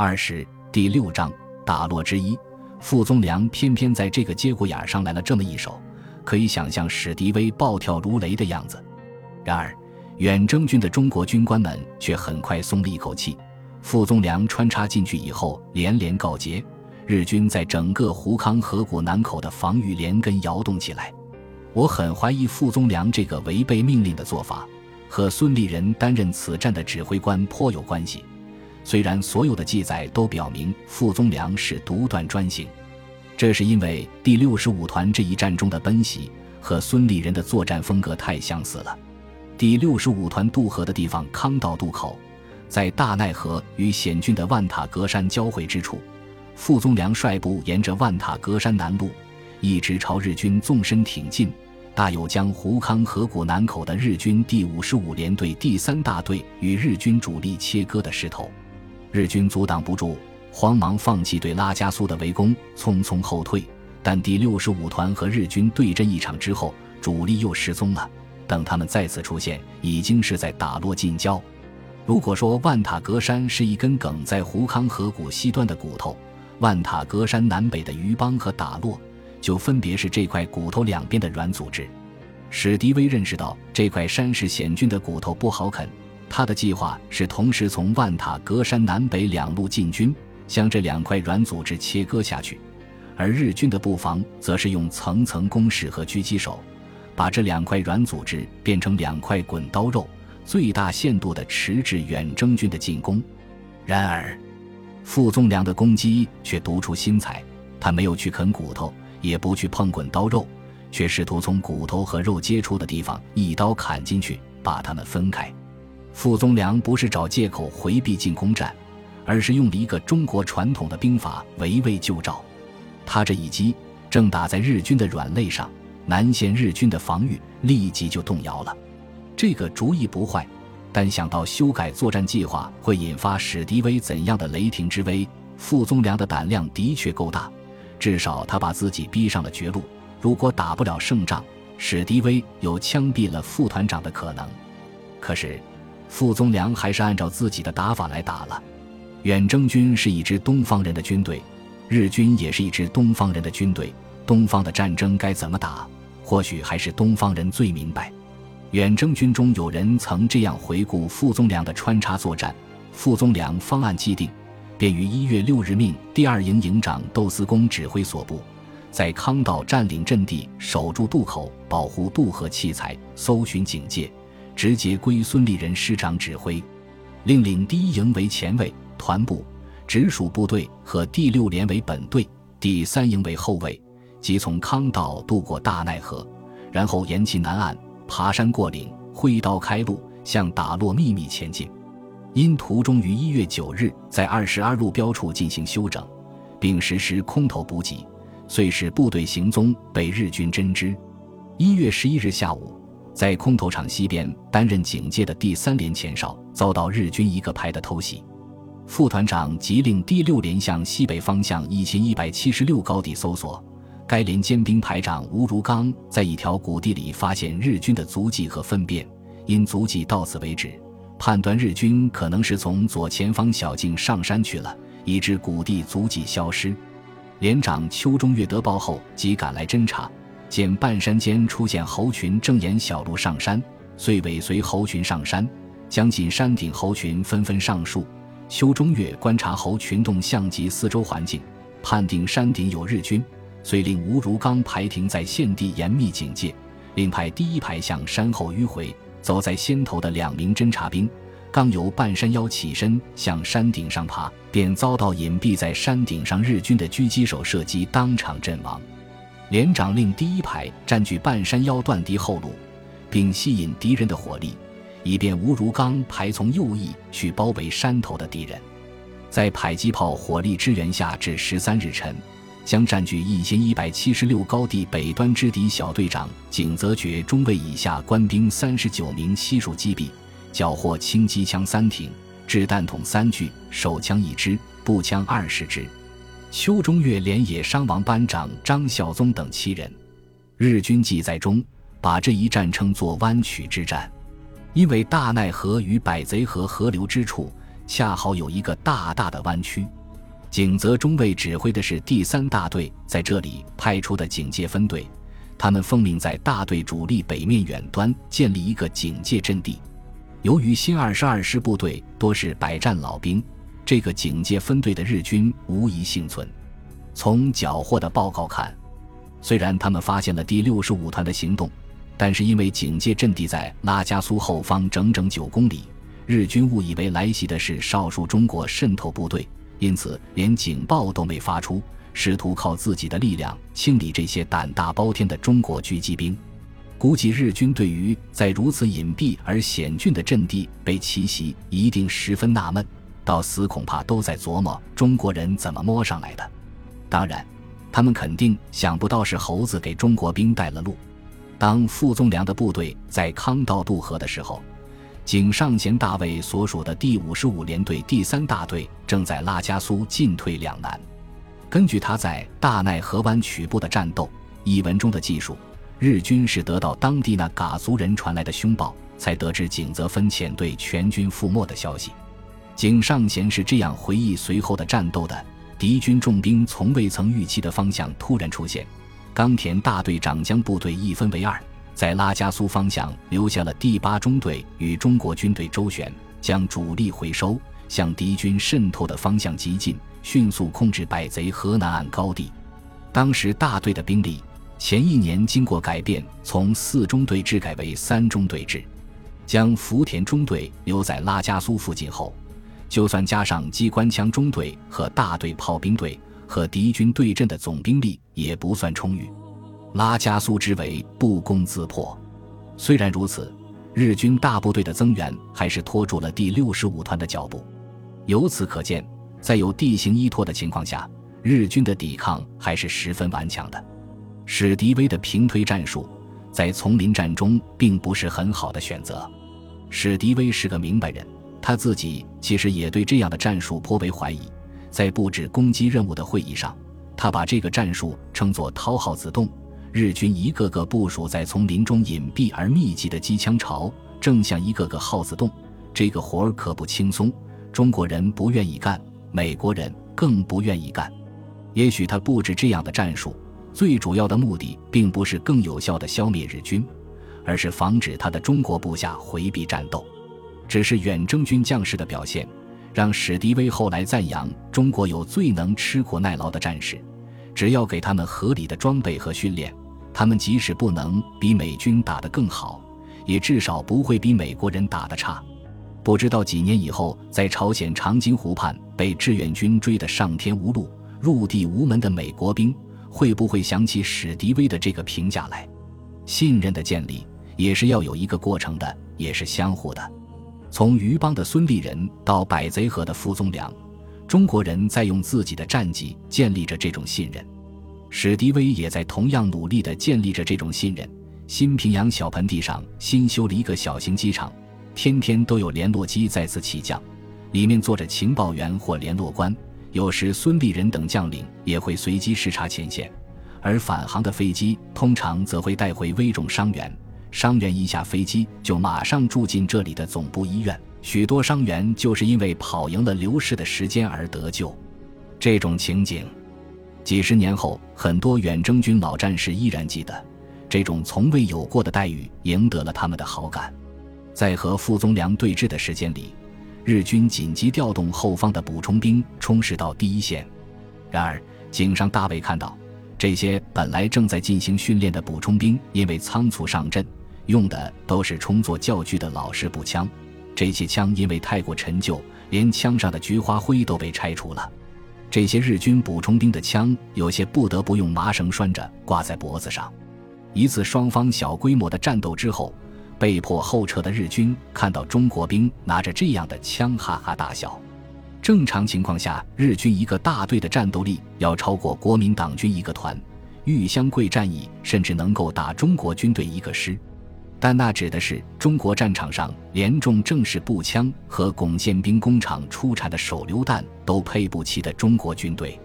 二十第六章打落之一，傅宗良偏偏在这个节骨眼上来了这么一手，可以想象史迪威暴跳如雷的样子。然而，远征军的中国军官们却很快松了一口气。傅宗良穿插进去以后，连连告捷，日军在整个胡康河谷南口的防御连根摇动起来。我很怀疑傅宗良这个违背命令的做法，和孙立人担任此战的指挥官颇有关系。虽然所有的记载都表明傅宗良是独断专行，这是因为第六十五团这一战中的奔袭和孙立人的作战风格太相似了。第六十五团渡河的地方康道渡口，在大奈河与险峻的万塔格山交汇之处，傅宗良率部沿着万塔格山南路。一直朝日军纵深挺进，大有将胡康河谷南口的日军第五十五联队第三大队与日军主力切割的势头。日军阻挡不住，慌忙放弃对拉加苏的围攻，匆匆后退。但第六十五团和日军对阵一场之后，主力又失踪了。等他们再次出现，已经是在打落近郊。如果说万塔格山是一根梗在胡康河谷西端的骨头，万塔格山南北的鱼邦和打落。就分别是这块骨头两边的软组织。史迪威认识到这块山势险峻的骨头不好啃，他的计划是同时从万塔格山南北两路进军，将这两块软组织切割下去；而日军的布防则是用层层工事和狙击手，把这两块软组织变成两块滚刀肉，最大限度地迟滞远征军的进攻。然而，傅宗良的攻击却独出心裁，他没有去啃骨头。也不去碰滚刀肉，却试图从骨头和肉接触的地方一刀砍进去，把它们分开。傅宗良不是找借口回避进攻战，而是用了一个中国传统的兵法围魏救赵。他这一击正打在日军的软肋上，南线日军的防御立即就动摇了。这个主意不坏，但想到修改作战计划会引发史迪威怎样的雷霆之威，傅宗良的胆量的确够大。至少他把自己逼上了绝路。如果打不了胜仗，史迪威有枪毙了副团长的可能。可是，傅宗良还是按照自己的打法来打了。远征军是一支东方人的军队，日军也是一支东方人的军队。东方的战争该怎么打，或许还是东方人最明白。远征军中有人曾这样回顾傅宗良的穿插作战：傅宗良方案既定。便于一月六日命第二营营长窦思恭指挥所部，在康道占领阵地，守住渡口，保护渡河器材，搜寻警戒，直接归孙立人师长指挥。另领第一营为前卫团部，直属部队和第六连为本队，第三营为后卫，即从康道渡过大奈河，然后沿其南岸爬山过岭，挥刀开路，向打落秘密前进。因途中于一月九日在二十二路标处进行休整，并实施空投补给，遂使部队行踪被日军侦知。一月十一日下午，在空投场西边担任警戒的第三连前哨遭到日军一个排的偷袭，副团长即令第六连向西北方向一千一百七十六高地搜索。该连尖兵排长吴如刚在一条谷地里发现日军的足迹和粪便，因足迹到此为止。判断日军可能是从左前方小径上山去了，以致谷地足迹消失。连长邱中岳得报后即赶来侦查，见半山间出现猴群，正沿小路上山，遂尾随猴群上山。将近山顶，猴群纷纷上树。邱中岳观察猴群动向及四周环境，判定山顶有日军，遂令吴如刚排停在现地严密警戒，另派第一排向山后迂回。走在先头的两名侦察兵，刚由半山腰起身向山顶上爬，便遭到隐蔽在山顶上日军的狙击手射击，当场阵亡。连长令第一排占据半山腰断敌后路，并吸引敌人的火力，以便吴如刚排从右翼去包围山头的敌人。在迫击炮火力支援下，至十三日晨。将占据一千一百七十六高地北端之敌小队长景泽觉中尉以下官兵三十九名悉数击毙，缴获轻机枪三挺、掷弹筒三具、手枪一支、步枪二十支。邱中岳连野伤亡班长张孝宗等七人。日军记载中把这一战称作弯曲之战，因为大奈河与百贼河河流之处恰好有一个大大的弯曲。景泽中尉指挥的是第三大队在这里派出的警戒分队，他们奉命在大队主力北面远端建立一个警戒阵地。由于新二十二师部队多是百战老兵，这个警戒分队的日军无疑幸存。从缴获的报告看，虽然他们发现了第六十五团的行动，但是因为警戒阵地在拉加苏后方整整九公里，日军误以为来袭的是少数中国渗透部队。因此，连警报都没发出，试图靠自己的力量清理这些胆大包天的中国狙击兵。估计日军对于在如此隐蔽而险峻的阵地被奇袭，一定十分纳闷，到死恐怕都在琢磨中国人怎么摸上来的。当然，他们肯定想不到是猴子给中国兵带了路。当傅宗良的部队在康道渡河的时候。井上贤大尉所属的第五十五联队第三大队正在拉加苏进退两难。根据他在大奈河湾曲部的战斗一文中的记述，日军是得到当地那嘎族人传来的凶报，才得知景泽分遣队全军覆没的消息。井上贤是这样回忆随后的战斗的：敌军重兵从未曾预期的方向突然出现，冈田大队长将部队一分为二。在拉加苏方向留下了第八中队与中国军队周旋，将主力回收，向敌军渗透的方向急进，迅速控制百贼河南岸高地。当时大队的兵力前一年经过改变，从四中队制改为三中队制，将福田中队留在拉加苏附近后，就算加上机关枪中队和大队炮兵队和敌军对阵的总兵力，也不算充裕。拉加苏之围不攻自破，虽然如此，日军大部队的增援还是拖住了第六十五团的脚步。由此可见，在有地形依托的情况下，日军的抵抗还是十分顽强的。史迪威的平推战术在丛林战中并不是很好的选择。史迪威是个明白人，他自己其实也对这样的战术颇为怀疑。在布置攻击任务的会议上，他把这个战术称作“掏耗子洞”。日军一个个部署在丛林中隐蔽而密集的机枪巢，正像一个个耗子洞。这个活儿可不轻松，中国人不愿意干，美国人更不愿意干。也许他布置这样的战术，最主要的目的并不是更有效地消灭日军，而是防止他的中国部下回避战斗。只是远征军将士的表现，让史迪威后来赞扬中国有最能吃苦耐劳的战士。只要给他们合理的装备和训练，他们即使不能比美军打得更好，也至少不会比美国人打得差。不知道几年以后，在朝鲜长津湖畔被志愿军追得上天无路、入地无门的美国兵，会不会想起史迪威的这个评价来？信任的建立也是要有一个过程的，也是相互的。从余邦的孙立人到百贼河的傅宗良。中国人在用自己的战绩建立着这种信任，史迪威也在同样努力地建立着这种信任。新平阳小盆地上新修了一个小型机场，天天都有联络机在此起降，里面坐着情报员或联络官，有时孙立人等将领也会随机视察前线，而返航的飞机通常则会带回危重伤员，伤员一下飞机就马上住进这里的总部医院。许多伤员就是因为跑赢了流逝的时间而得救，这种情景，几十年后，很多远征军老战士依然记得。这种从未有过的待遇赢得了他们的好感。在和傅宗良对峙的时间里，日军紧急调动后方的补充兵充实到第一线。然而，井上大尉看到，这些本来正在进行训练的补充兵，因为仓促上阵，用的都是充作教具的老式步枪。这些枪因为太过陈旧，连枪上的菊花灰都被拆除了。这些日军补充兵的枪，有些不得不用麻绳拴着挂在脖子上。一次双方小规模的战斗之后，被迫后撤的日军看到中国兵拿着这样的枪，哈哈大笑。正常情况下，日军一个大队的战斗力要超过国民党军一个团，玉香桂战役甚至能够打中国军队一个师。但那指的是中国战场上连重正式步枪和巩宪兵工厂出产的手榴弹都配不齐的中国军队，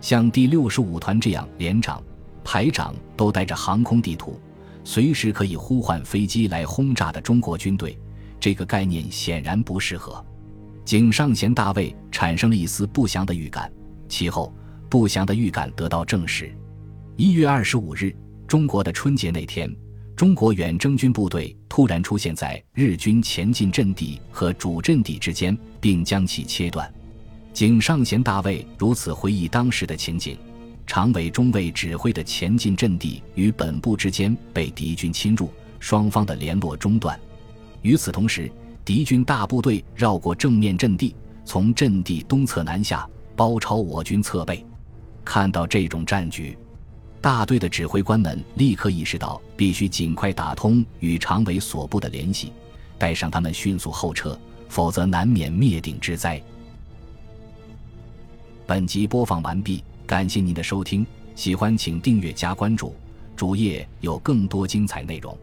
像第六十五团这样连长、排长都带着航空地图，随时可以呼唤飞机来轰炸的中国军队，这个概念显然不适合。井上贤大尉产生了一丝不祥的预感，其后不祥的预感得到证实。一月二十五日，中国的春节那天，中国远征军部队突然出现在日军前进阵地和主阵地之间，并将其切断。井上贤大尉如此回忆当时的情景：常委中尉指挥的前进阵地与本部之间被敌军侵入，双方的联络中断。与此同时，敌军大部队绕过正面阵地，从阵地东侧南下，包抄我军侧背。看到这种战局，大队的指挥官们立刻意识到，必须尽快打通与常委所部的联系，带上他们迅速后撤，否则难免灭顶之灾。本集播放完毕，感谢您的收听，喜欢请订阅加关注，主页有更多精彩内容。